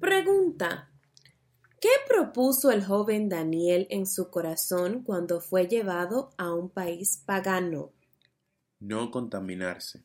Pregunta. ¿Qué propuso el joven Daniel en su corazón cuando fue llevado a un país pagano? No contaminarse.